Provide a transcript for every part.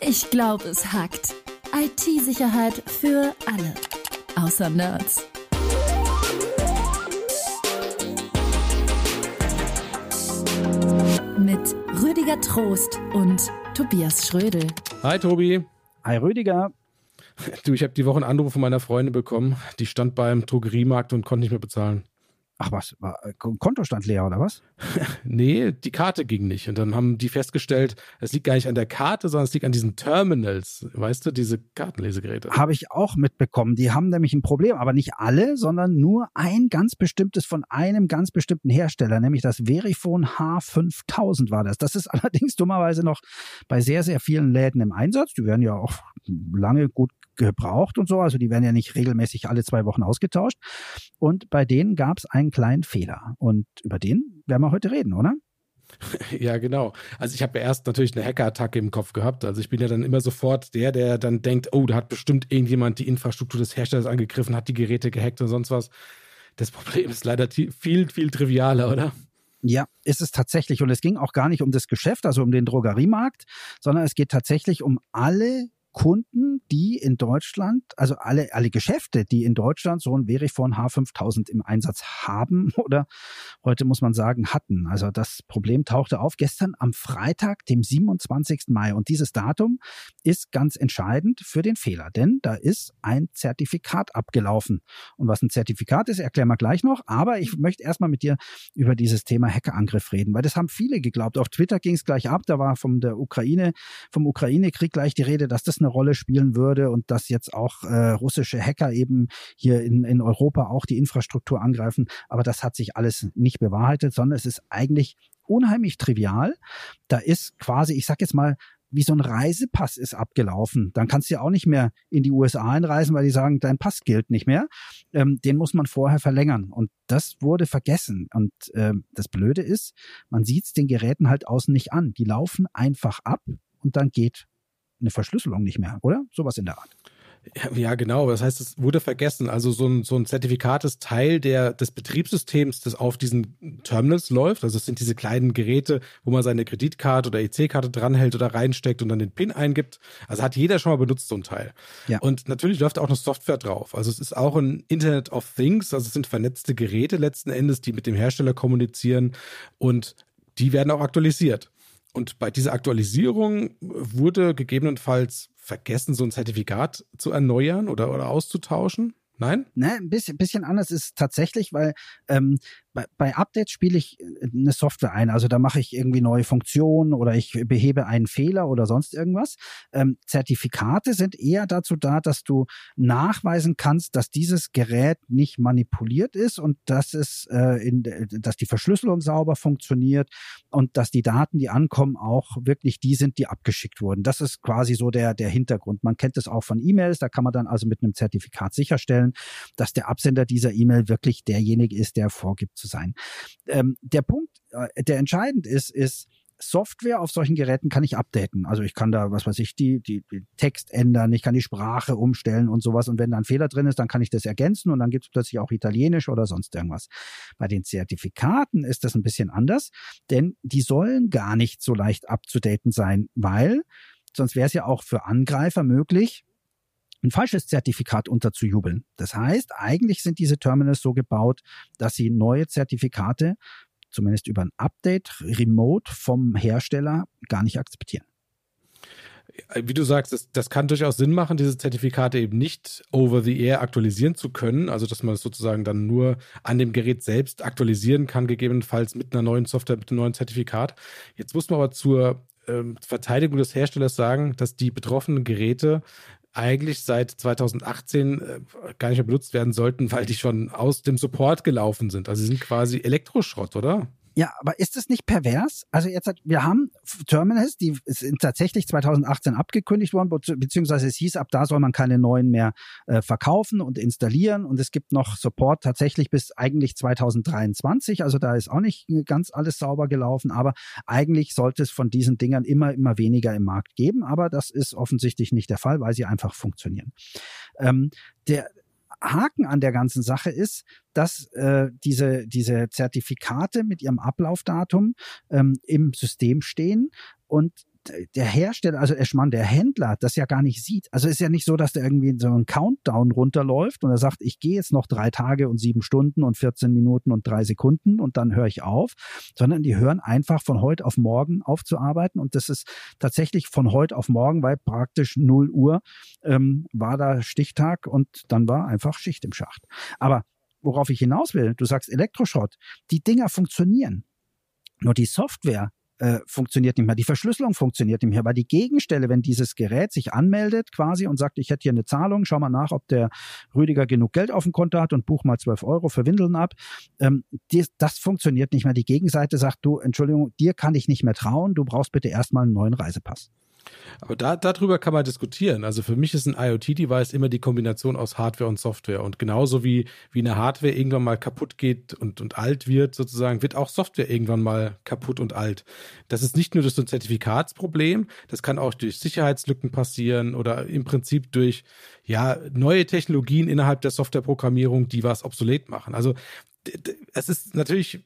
Ich glaube, es hackt. IT-Sicherheit für alle. Außer Nerds. Mit Rüdiger Trost und Tobias Schrödel. Hi Tobi. Hi Rüdiger. Du, ich habe die Woche einen Anruf von meiner Freundin bekommen. Die stand beim Drogeriemarkt und konnte nicht mehr bezahlen. Ach was, war äh, Kontostand leer oder was? nee, die Karte ging nicht. Und dann haben die festgestellt, es liegt gar nicht an der Karte, sondern es liegt an diesen Terminals. Weißt du, diese Kartenlesegeräte. Habe ich auch mitbekommen. Die haben nämlich ein Problem, aber nicht alle, sondern nur ein ganz bestimmtes von einem ganz bestimmten Hersteller, nämlich das Verifone H5000 war das. Das ist allerdings dummerweise noch bei sehr, sehr vielen Läden im Einsatz. Die werden ja auch lange gut gebraucht und so. Also die werden ja nicht regelmäßig alle zwei Wochen ausgetauscht. Und bei denen gab es einen kleinen Fehler. Und über den werden wir heute reden, oder? Ja, genau. Also ich habe ja erst natürlich eine Hackerattacke im Kopf gehabt. Also ich bin ja dann immer sofort der, der dann denkt, oh, da hat bestimmt irgendjemand die Infrastruktur des Herstellers angegriffen, hat die Geräte gehackt und sonst was. Das Problem ist leider viel, viel trivialer, oder? Ja, ist es tatsächlich. Und es ging auch gar nicht um das Geschäft, also um den Drogeriemarkt, sondern es geht tatsächlich um alle Kunden, die in Deutschland, also alle, alle Geschäfte, die in Deutschland so ein Verifone H5000 im Einsatz haben oder heute muss man sagen hatten. Also das Problem tauchte auf gestern am Freitag, dem 27. Mai. Und dieses Datum ist ganz entscheidend für den Fehler, denn da ist ein Zertifikat abgelaufen. Und was ein Zertifikat ist, erklären wir gleich noch. Aber ich möchte erstmal mit dir über dieses Thema Hackerangriff reden, weil das haben viele geglaubt. Auf Twitter ging es gleich ab. Da war von der Ukraine, vom Ukraine-Krieg gleich die Rede, dass das eine Rolle spielen würde und dass jetzt auch äh, russische Hacker eben hier in, in Europa auch die Infrastruktur angreifen. Aber das hat sich alles nicht bewahrheitet, sondern es ist eigentlich unheimlich trivial. Da ist quasi, ich sag jetzt mal, wie so ein Reisepass ist abgelaufen. Dann kannst du ja auch nicht mehr in die USA einreisen, weil die sagen, dein Pass gilt nicht mehr. Ähm, den muss man vorher verlängern. Und das wurde vergessen. Und ähm, das Blöde ist, man sieht es den Geräten halt außen nicht an. Die laufen einfach ab und dann geht eine Verschlüsselung nicht mehr, oder? Sowas in der Art. Ja, genau. Das heißt, es wurde vergessen. Also so ein, so ein Zertifikat ist Teil der, des Betriebssystems, das auf diesen Terminals läuft. Also es sind diese kleinen Geräte, wo man seine Kreditkarte oder EC-Karte dranhält oder reinsteckt und dann den PIN eingibt. Also hat jeder schon mal benutzt, so ein Teil. Ja. Und natürlich läuft auch noch Software drauf. Also es ist auch ein Internet of Things. Also es sind vernetzte Geräte letzten Endes, die mit dem Hersteller kommunizieren und die werden auch aktualisiert. Und bei dieser Aktualisierung wurde gegebenenfalls vergessen, so ein Zertifikat zu erneuern oder, oder auszutauschen. Nein? Ne, ein bisschen, bisschen anders ist tatsächlich, weil ähm, bei, bei Updates spiele ich äh, eine Software ein. Also da mache ich irgendwie neue Funktionen oder ich behebe einen Fehler oder sonst irgendwas. Ähm, Zertifikate sind eher dazu da, dass du nachweisen kannst, dass dieses Gerät nicht manipuliert ist und dass es äh, in, dass die Verschlüsselung sauber funktioniert und dass die Daten, die ankommen, auch wirklich die sind, die abgeschickt wurden. Das ist quasi so der, der Hintergrund. Man kennt es auch von E-Mails, da kann man dann also mit einem Zertifikat sicherstellen, sicherstellen, dass der Absender dieser E-Mail wirklich derjenige ist, der vorgibt zu sein. Ähm, der Punkt, äh, der entscheidend ist, ist, Software auf solchen Geräten kann ich updaten. Also ich kann da, was weiß ich, die, die, die Text ändern, ich kann die Sprache umstellen und sowas. Und wenn da ein Fehler drin ist, dann kann ich das ergänzen und dann gibt es plötzlich auch Italienisch oder sonst irgendwas. Bei den Zertifikaten ist das ein bisschen anders, denn die sollen gar nicht so leicht abzudaten sein, weil sonst wäre es ja auch für Angreifer möglich, ein falsches Zertifikat unterzujubeln. Das heißt, eigentlich sind diese Terminals so gebaut, dass sie neue Zertifikate, zumindest über ein Update, remote vom Hersteller gar nicht akzeptieren wie du sagst, das, das, kann durchaus Sinn machen, diese Zertifikate eben nicht over the air aktualisieren zu können. Also, dass man es sozusagen dann nur an dem Gerät selbst aktualisieren kann, gegebenenfalls mit einer neuen Software, mit einem neuen Zertifikat. Jetzt muss man aber zur ähm, Verteidigung des Herstellers sagen, dass die betroffenen Geräte eigentlich seit 2018 äh, gar nicht mehr benutzt werden sollten, weil die schon aus dem Support gelaufen sind. Also sie sind quasi Elektroschrott, oder? Ja, aber ist es nicht pervers? Also jetzt, wir haben Terminals, die sind tatsächlich 2018 abgekündigt worden, beziehungsweise es hieß, ab da soll man keine neuen mehr äh, verkaufen und installieren und es gibt noch Support tatsächlich bis eigentlich 2023, also da ist auch nicht ganz alles sauber gelaufen, aber eigentlich sollte es von diesen Dingern immer, immer weniger im Markt geben, aber das ist offensichtlich nicht der Fall, weil sie einfach funktionieren. Ähm, der, Haken an der ganzen Sache ist, dass äh, diese, diese Zertifikate mit ihrem Ablaufdatum ähm, im System stehen und der Hersteller, also Eschmann, der Händler, das ja gar nicht sieht. Also ist ja nicht so, dass der irgendwie so ein Countdown runterläuft und er sagt, ich gehe jetzt noch drei Tage und sieben Stunden und 14 Minuten und drei Sekunden und dann höre ich auf, sondern die hören einfach von heute auf morgen aufzuarbeiten und das ist tatsächlich von heute auf morgen, weil praktisch 0 Uhr ähm, war da Stichtag und dann war einfach Schicht im Schacht. Aber worauf ich hinaus will, du sagst Elektroschrott, die Dinger funktionieren. Nur die Software äh, funktioniert nicht mehr. Die Verschlüsselung funktioniert nicht mehr, weil die Gegenstelle, wenn dieses Gerät sich anmeldet quasi und sagt, ich hätte hier eine Zahlung, schau mal nach, ob der Rüdiger genug Geld auf dem Konto hat und buch mal 12 Euro für Windeln ab, ähm, die, das funktioniert nicht mehr. Die Gegenseite sagt, du, Entschuldigung, dir kann ich nicht mehr trauen, du brauchst bitte erstmal einen neuen Reisepass. Aber da, darüber kann man diskutieren. Also für mich ist ein IoT-Device immer die Kombination aus Hardware und Software. Und genauso wie, wie eine Hardware irgendwann mal kaputt geht und, und alt wird, sozusagen, wird auch Software irgendwann mal kaputt und alt. Das ist nicht nur durch so ein Zertifikatsproblem, das kann auch durch Sicherheitslücken passieren oder im Prinzip durch ja, neue Technologien innerhalb der Softwareprogrammierung, die was obsolet machen. Also es ist natürlich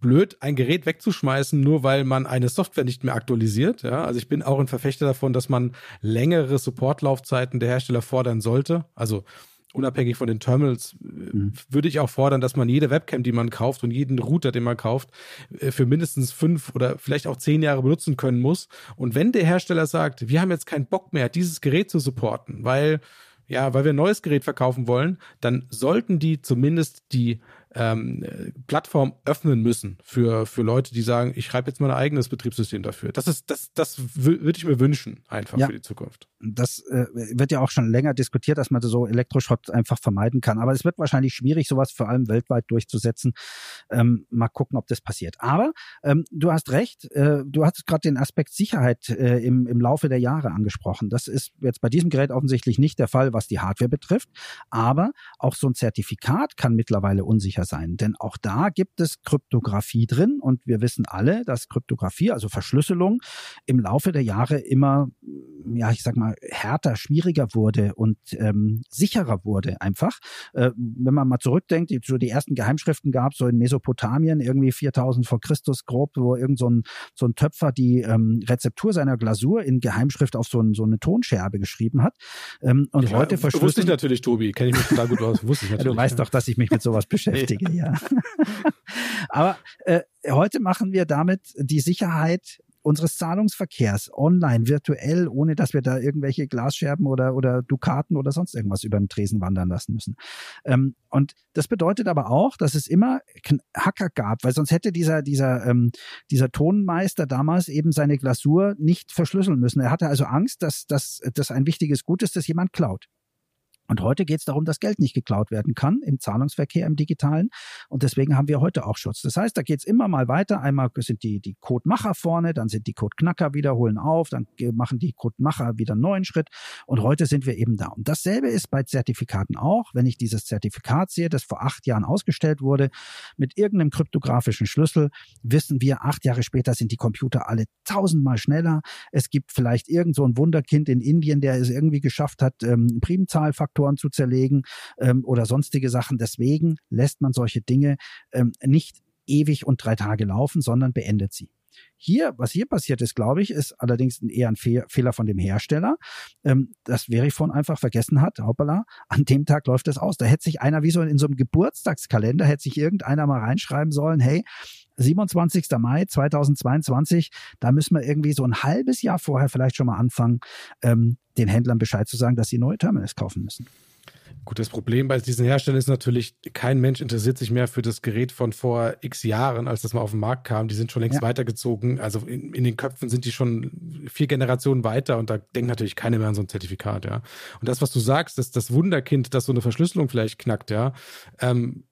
blöd, ein Gerät wegzuschmeißen, nur weil man eine Software nicht mehr aktualisiert. Ja, also ich bin auch ein Verfechter davon, dass man längere Supportlaufzeiten der Hersteller fordern sollte. Also unabhängig von den Terminals mhm. würde ich auch fordern, dass man jede Webcam, die man kauft und jeden Router, den man kauft, äh, für mindestens fünf oder vielleicht auch zehn Jahre benutzen können muss. Und wenn der Hersteller sagt, wir haben jetzt keinen Bock mehr, dieses Gerät zu supporten, weil ja, weil wir ein neues Gerät verkaufen wollen, dann sollten die zumindest die ähm, Plattform öffnen müssen für, für Leute, die sagen, ich schreibe jetzt mal ein eigenes Betriebssystem dafür. Das ist, das, das würde ich mir wünschen, einfach ja. für die Zukunft. Das äh, wird ja auch schon länger diskutiert, dass man so Elektroschrott einfach vermeiden kann. Aber es wird wahrscheinlich schwierig, sowas vor allem weltweit durchzusetzen. Ähm, mal gucken, ob das passiert. Aber ähm, du hast recht, äh, du hast gerade den Aspekt Sicherheit äh, im, im Laufe der Jahre angesprochen. Das ist jetzt bei diesem Gerät offensichtlich nicht der Fall, was die Hardware betrifft. Aber auch so ein Zertifikat kann mittlerweile unsicher sicher sein. Denn auch da gibt es Kryptographie drin und wir wissen alle, dass Kryptographie, also Verschlüsselung, im Laufe der Jahre immer, ja, ich sag mal, härter, schwieriger wurde und ähm, sicherer wurde einfach. Äh, wenn man mal zurückdenkt, die, so die ersten Geheimschriften gab, so in Mesopotamien, irgendwie 4000 vor Christus grob, wo irgend so ein, so ein Töpfer die ähm, Rezeptur seiner Glasur in Geheimschrift auf so, ein, so eine Tonscherbe geschrieben hat. Ähm, und ja, heute verschlüsseln... Wusste ich natürlich, Tobi, kenne ich mich total gut aus. Wusste ich natürlich. Ja, du weißt doch, dass ich mich mit sowas beschäftige. Ja. Aber äh, heute machen wir damit die Sicherheit unseres Zahlungsverkehrs online, virtuell, ohne dass wir da irgendwelche Glasscherben oder, oder Dukaten oder sonst irgendwas über den Tresen wandern lassen müssen. Ähm, und das bedeutet aber auch, dass es immer Hacker gab, weil sonst hätte dieser, dieser, ähm, dieser Tonmeister damals eben seine Glasur nicht verschlüsseln müssen. Er hatte also Angst, dass, dass das ein wichtiges Gut ist, das jemand klaut. Und heute geht es darum, dass Geld nicht geklaut werden kann im Zahlungsverkehr, im digitalen. Und deswegen haben wir heute auch Schutz. Das heißt, da geht es immer mal weiter. Einmal sind die, die Codemacher vorne, dann sind die Codeknacker wieder, holen auf, dann machen die Codemacher wieder einen neuen Schritt. Und heute sind wir eben da. Und dasselbe ist bei Zertifikaten auch. Wenn ich dieses Zertifikat sehe, das vor acht Jahren ausgestellt wurde, mit irgendeinem kryptografischen Schlüssel, wissen wir, acht Jahre später sind die Computer alle tausendmal schneller. Es gibt vielleicht irgend so ein Wunderkind in Indien, der es irgendwie geschafft hat, ähm, Primzahlfaktoren Faktoren zu zerlegen ähm, oder sonstige Sachen. Deswegen lässt man solche Dinge ähm, nicht ewig und drei Tage laufen, sondern beendet sie. Hier, was hier passiert ist, glaube ich, ist allerdings eher ein Fe Fehler von dem Hersteller, ähm, dass Verifone einfach vergessen hat, hoppala, an dem Tag läuft es aus. Da hätte sich einer wie so in so einem Geburtstagskalender, hätte sich irgendeiner mal reinschreiben sollen, hey, 27. Mai 2022, da müssen wir irgendwie so ein halbes Jahr vorher vielleicht schon mal anfangen, ähm, den Händlern Bescheid zu sagen, dass sie neue Terminals kaufen müssen. Gut, das Problem bei diesen Herstellern ist natürlich, kein Mensch interessiert sich mehr für das Gerät von vor x Jahren, als das mal auf den Markt kam. Die sind schon längst ja. weitergezogen. Also in, in, den Köpfen sind die schon vier Generationen weiter und da denkt natürlich keiner mehr an so ein Zertifikat, ja. Und das, was du sagst, dass das Wunderkind, das so eine Verschlüsselung vielleicht knackt, ja, ähm,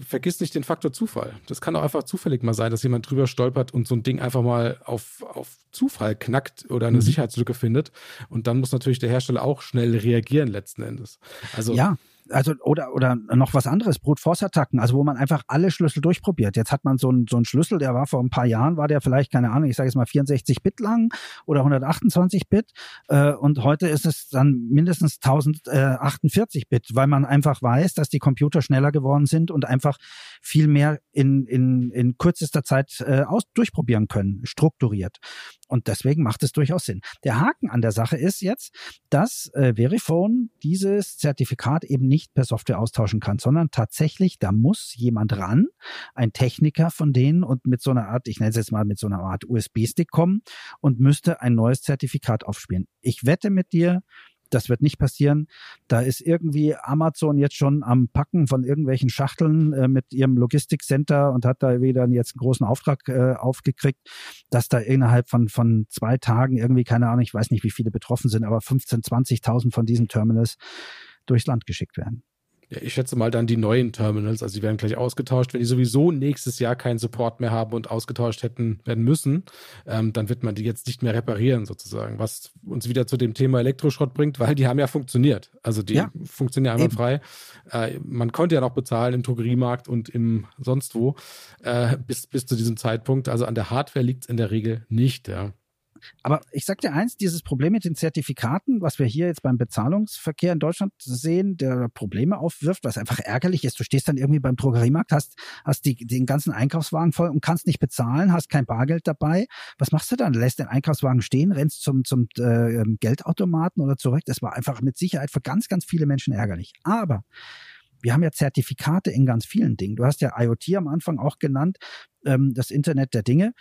vergiss nicht den Faktor Zufall. Das kann auch einfach zufällig mal sein, dass jemand drüber stolpert und so ein Ding einfach mal auf, auf Zufall knackt oder eine mhm. Sicherheitslücke findet. Und dann muss natürlich der Hersteller auch schnell reagieren letzten Endes. Also ja. Also oder oder noch was anderes, Brute Force Attacken, also wo man einfach alle Schlüssel durchprobiert. Jetzt hat man so einen so einen Schlüssel, der war vor ein paar Jahren, war der vielleicht keine Ahnung, ich sage jetzt mal 64 Bit lang oder 128 Bit äh, und heute ist es dann mindestens 1048 Bit, weil man einfach weiß, dass die Computer schneller geworden sind und einfach viel mehr in in in kürzester Zeit äh, aus durchprobieren können, strukturiert. Und deswegen macht es durchaus Sinn. Der Haken an der Sache ist jetzt, dass äh, Verifone dieses Zertifikat eben nicht per Software austauschen kann, sondern tatsächlich, da muss jemand ran, ein Techniker von denen und mit so einer Art, ich nenne es jetzt mal mit so einer Art USB-Stick kommen und müsste ein neues Zertifikat aufspielen. Ich wette mit dir, das wird nicht passieren. Da ist irgendwie Amazon jetzt schon am Packen von irgendwelchen Schachteln äh, mit ihrem Logistikcenter und hat da wieder jetzt einen großen Auftrag äh, aufgekriegt, dass da innerhalb von, von zwei Tagen irgendwie, keine Ahnung, ich weiß nicht, wie viele betroffen sind, aber 15, 20.000 von diesen Terminals durchs Land geschickt werden. Ja, ich schätze mal dann die neuen Terminals, also die werden gleich ausgetauscht. Wenn die sowieso nächstes Jahr keinen Support mehr haben und ausgetauscht hätten werden müssen, ähm, dann wird man die jetzt nicht mehr reparieren sozusagen, was uns wieder zu dem Thema Elektroschrott bringt, weil die haben ja funktioniert. Also die ja, funktionieren ja einwandfrei. Äh, man konnte ja noch bezahlen im Drogeriemarkt und im sonst wo äh, bis, bis zu diesem Zeitpunkt. Also an der Hardware liegt es in der Regel nicht, ja. Aber ich sag dir eins, dieses Problem mit den Zertifikaten, was wir hier jetzt beim Bezahlungsverkehr in Deutschland sehen, der Probleme aufwirft, was einfach ärgerlich ist. Du stehst dann irgendwie beim Drogeriemarkt, hast, hast die, den ganzen Einkaufswagen voll und kannst nicht bezahlen, hast kein Bargeld dabei. Was machst du dann? Lässt den Einkaufswagen stehen, rennst zum, zum äh, Geldautomaten oder zurück? Das war einfach mit Sicherheit für ganz, ganz viele Menschen ärgerlich. Aber wir haben ja Zertifikate in ganz vielen Dingen. Du hast ja IoT am Anfang auch genannt, ähm, das Internet der Dinge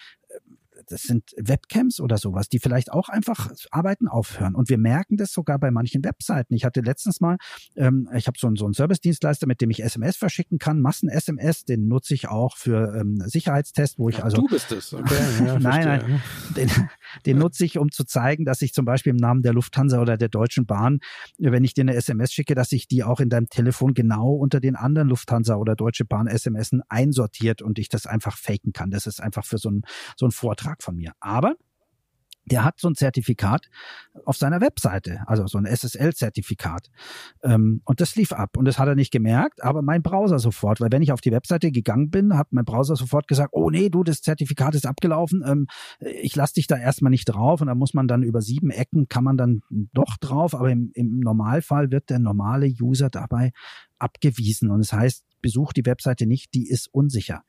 das sind Webcams oder sowas, die vielleicht auch einfach arbeiten aufhören. Und wir merken das sogar bei manchen Webseiten. Ich hatte letztens mal, ähm, ich habe so, einen, so einen Service-Dienstleister, mit dem ich SMS verschicken kann, Massen-SMS, den nutze ich auch für ähm, Sicherheitstests, wo ich also. Du bist es, okay. Ja, nein, nein. Den, den nutze ich, um zu zeigen, dass ich zum Beispiel im Namen der Lufthansa oder der Deutschen Bahn, wenn ich dir eine SMS schicke, dass ich die auch in deinem Telefon genau unter den anderen Lufthansa oder Deutsche Bahn SMSen einsortiert und ich das einfach faken kann. Das ist einfach für so einen so einen Vortrag von mir. Aber der hat so ein Zertifikat auf seiner Webseite, also so ein SSL-Zertifikat. Ähm, und das lief ab. Und das hat er nicht gemerkt, aber mein Browser sofort, weil wenn ich auf die Webseite gegangen bin, hat mein Browser sofort gesagt, oh nee, du, das Zertifikat ist abgelaufen, ähm, ich lasse dich da erstmal nicht drauf. Und da muss man dann über sieben Ecken, kann man dann doch drauf, aber im, im Normalfall wird der normale User dabei abgewiesen. Und das heißt, besuch die Webseite nicht, die ist unsicher.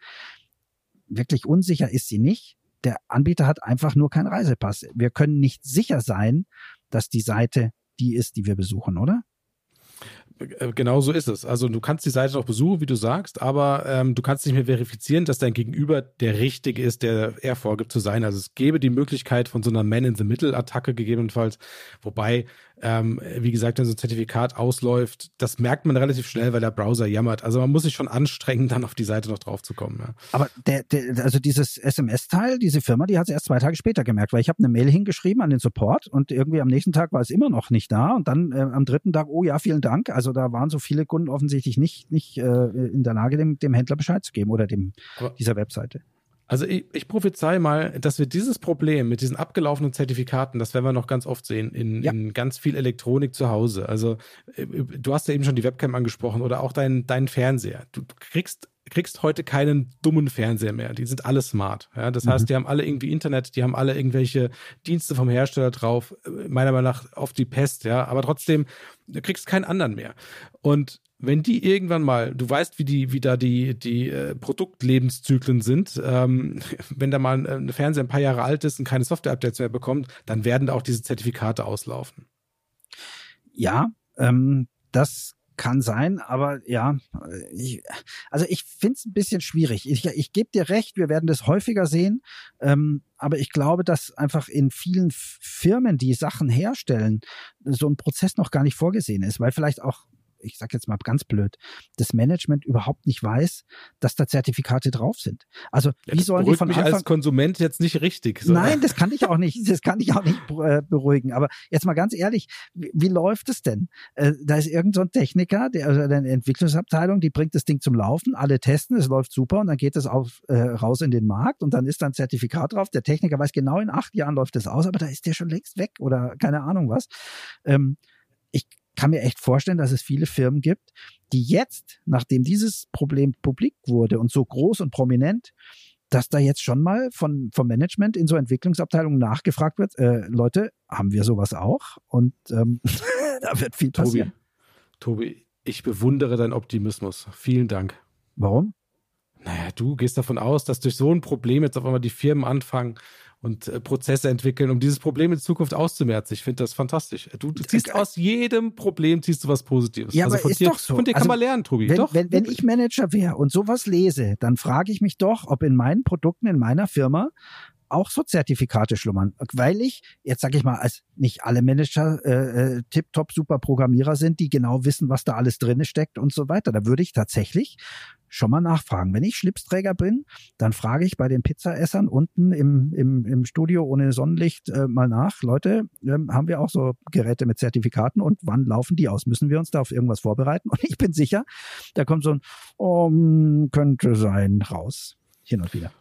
Wirklich unsicher ist sie nicht der Anbieter hat einfach nur keinen Reisepass. Wir können nicht sicher sein, dass die Seite die ist, die wir besuchen, oder? Äh, genau so ist es. Also du kannst die Seite noch besuchen, wie du sagst, aber ähm, du kannst nicht mehr verifizieren, dass dein Gegenüber der Richtige ist, der er vorgibt zu sein. Also es gäbe die Möglichkeit von so einer Man-in-the-Middle-Attacke gegebenenfalls, wobei ähm, wie gesagt, wenn so ein Zertifikat ausläuft, das merkt man relativ schnell, weil der Browser jammert. Also man muss sich schon anstrengen, dann auf die Seite noch drauf zu kommen. Ja. Aber der, der, also dieses SMS-Teil, diese Firma, die hat es erst zwei Tage später gemerkt, weil ich habe eine Mail hingeschrieben an den Support und irgendwie am nächsten Tag war es immer noch nicht da und dann äh, am dritten Tag, oh ja, vielen Dank. Also da waren so viele Kunden offensichtlich nicht, nicht äh, in der Lage, dem, dem Händler Bescheid zu geben oder dem Aber dieser Webseite. Also ich, ich prophezei mal, dass wir dieses Problem mit diesen abgelaufenen Zertifikaten, das werden wir noch ganz oft sehen, in, ja. in ganz viel Elektronik zu Hause. Also äh, du hast ja eben schon die Webcam angesprochen oder auch deinen dein Fernseher. Du kriegst kriegst heute keinen dummen Fernseher mehr. Die sind alle smart. Ja, das mhm. heißt, die haben alle irgendwie Internet, die haben alle irgendwelche Dienste vom Hersteller drauf. Meiner Meinung nach auf die Pest, ja. Aber trotzdem, du kriegst keinen anderen mehr. Und wenn die irgendwann mal, du weißt, wie die, wie da die, die äh, Produktlebenszyklen sind, ähm, wenn da mal ein, ein Fernseher ein paar Jahre alt ist und keine Software-Updates mehr bekommt, dann werden da auch diese Zertifikate auslaufen. Ja, ähm, das kann sein, aber ja, ich, also ich finde es ein bisschen schwierig. Ich, ich gebe dir recht, wir werden das häufiger sehen, ähm, aber ich glaube, dass einfach in vielen Firmen, die Sachen herstellen, so ein Prozess noch gar nicht vorgesehen ist, weil vielleicht auch ich sage jetzt mal ganz blöd, das Management überhaupt nicht weiß, dass da Zertifikate drauf sind. Also wie sollen die von mich Anfang als Konsument jetzt nicht richtig? So. Nein, das kann ich auch nicht. Das kann ich auch nicht äh, beruhigen. Aber jetzt mal ganz ehrlich, wie, wie läuft es denn? Äh, da ist irgendein so Techniker, der also eine Entwicklungsabteilung, die bringt das Ding zum Laufen, alle testen, es läuft super und dann geht es auf, äh, raus in den Markt und dann ist da ein Zertifikat drauf. Der Techniker weiß genau, in acht Jahren läuft das aus, aber da ist der schon längst weg oder keine Ahnung was. Ähm, ich kann mir echt vorstellen, dass es viele Firmen gibt, die jetzt, nachdem dieses Problem publik wurde und so groß und prominent, dass da jetzt schon mal von, vom Management in so Entwicklungsabteilungen nachgefragt wird, äh, Leute, haben wir sowas auch? Und ähm, da wird viel passieren. Tobi, Tobi, ich bewundere deinen Optimismus. Vielen Dank. Warum? Naja, du gehst davon aus, dass durch so ein Problem jetzt auf einmal die Firmen anfangen und äh, Prozesse entwickeln, um dieses Problem in Zukunft auszumerzen. Ich finde das fantastisch. Du, du ziehst aus jedem Problem ziehst du was Positives. Ja, also aber ist dir, doch so. Von dir kann also, man lernen, Tobi. Wenn, doch. Wenn, wenn ich Manager wäre und sowas lese, dann frage ich mich doch, ob in meinen Produkten, in meiner Firma auch so Zertifikate schlummern, weil ich, jetzt sage ich mal, als nicht alle Manager äh, äh, tiptop super Programmierer sind, die genau wissen, was da alles drin steckt und so weiter. Da würde ich tatsächlich schon mal nachfragen. Wenn ich Schlipsträger bin, dann frage ich bei den Pizzaessern unten im, im, im Studio ohne Sonnenlicht äh, mal nach, Leute, ähm, haben wir auch so Geräte mit Zertifikaten und wann laufen die aus? Müssen wir uns da auf irgendwas vorbereiten? Und ich bin sicher, da kommt so ein, oh, könnte sein, raus. Hin und wieder.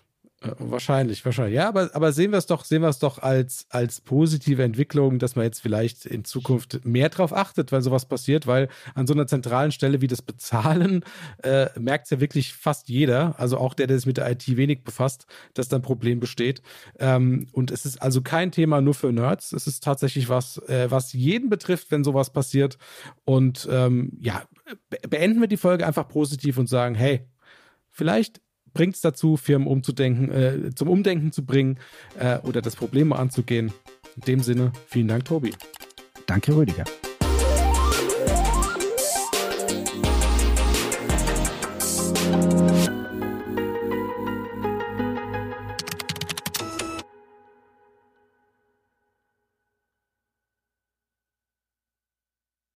Äh, wahrscheinlich, wahrscheinlich. Ja, aber, aber sehen wir es doch, sehen wir es doch als, als positive Entwicklung, dass man jetzt vielleicht in Zukunft mehr drauf achtet, weil sowas passiert, weil an so einer zentralen Stelle wie das Bezahlen äh, merkt es ja wirklich fast jeder, also auch der, der sich mit der IT wenig befasst, dass da ein Problem besteht. Ähm, und es ist also kein Thema nur für Nerds. Es ist tatsächlich was, äh, was jeden betrifft, wenn sowas passiert. Und ähm, ja, beenden wir die Folge einfach positiv und sagen, hey, vielleicht bringt es dazu, Firmen umzudenken, äh, zum Umdenken zu bringen äh, oder das Problem anzugehen. In dem Sinne, vielen Dank, Tobi. Danke, Rüdiger.